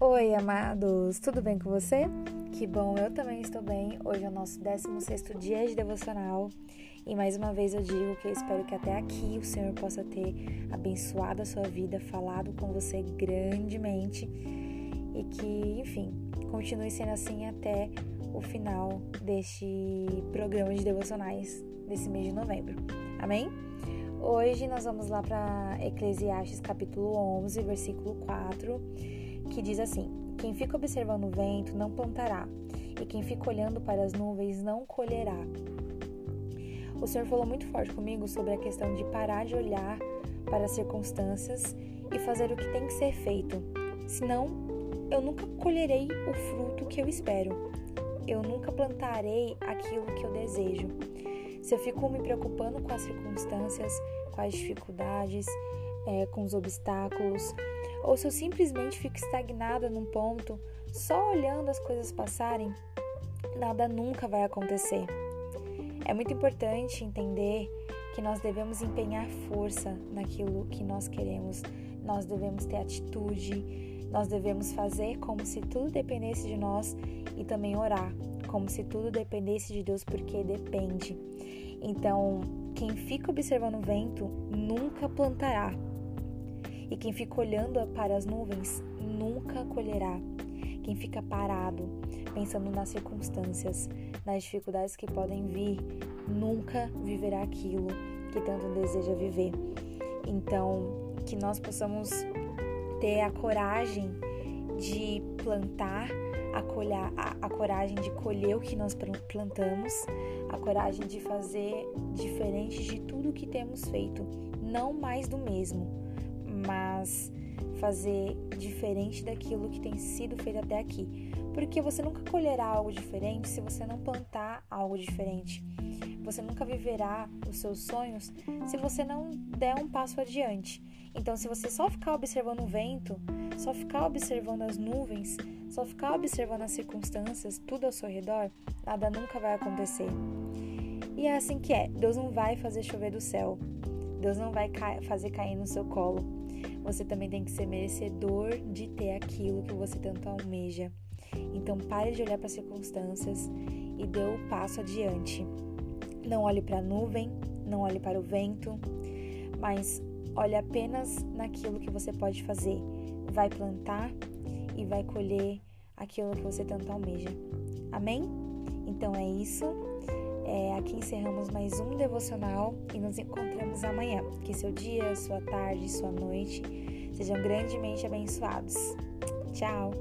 Oi, amados, tudo bem com você? Que bom, eu também estou bem. Hoje é o nosso 16 dia de devocional e mais uma vez eu digo que eu espero que até aqui o Senhor possa ter abençoado a sua vida, falado com você grandemente e que, enfim, continue sendo assim até o final deste programa de devocionais desse mês de novembro. Amém? Hoje nós vamos lá para Eclesiastes capítulo 11, versículo 4 que diz assim: Quem fica observando o vento não plantará, e quem fica olhando para as nuvens não colherá. O Senhor falou muito forte comigo sobre a questão de parar de olhar para as circunstâncias e fazer o que tem que ser feito. Senão, eu nunca colherei o fruto que eu espero. Eu nunca plantarei aquilo que eu desejo. Se eu fico me preocupando com as circunstâncias, com as dificuldades, é, com os obstáculos, ou se eu simplesmente fico estagnada num ponto, só olhando as coisas passarem, nada nunca vai acontecer. É muito importante entender que nós devemos empenhar força naquilo que nós queremos, nós devemos ter atitude, nós devemos fazer como se tudo dependesse de nós e também orar, como se tudo dependesse de Deus, porque depende. Então, quem fica observando o vento nunca plantará, e quem fica olhando para as nuvens nunca colherá. Quem fica parado, pensando nas circunstâncias, nas dificuldades que podem vir, nunca viverá aquilo que tanto deseja viver. Então, que nós possamos ter a coragem de plantar, a, colher, a, a, coragem de colher o que nós plantamos, a coragem de fazer diferente de tudo que temos feito, não mais do mesmo mas fazer diferente daquilo que tem sido feito até aqui. Porque você nunca colherá algo diferente se você não plantar algo diferente. Você nunca viverá os seus sonhos se você não der um passo adiante. Então, se você só ficar observando o vento, só ficar observando as nuvens, só ficar observando as circunstâncias, tudo ao seu redor, nada nunca vai acontecer. E é assim que é: Deus não vai fazer chover do céu, Deus não vai fazer cair no seu colo você também tem que ser merecedor de ter aquilo que você tanto almeja. Então pare de olhar para as circunstâncias e dê o passo adiante. Não olhe para a nuvem, não olhe para o vento, mas olhe apenas naquilo que você pode fazer. Vai plantar e vai colher aquilo que você tanto almeja. Amém? Então é isso. É, aqui encerramos mais um devocional e nos encontramos amanhã. Que seu dia, sua tarde, sua noite sejam grandemente abençoados. Tchau!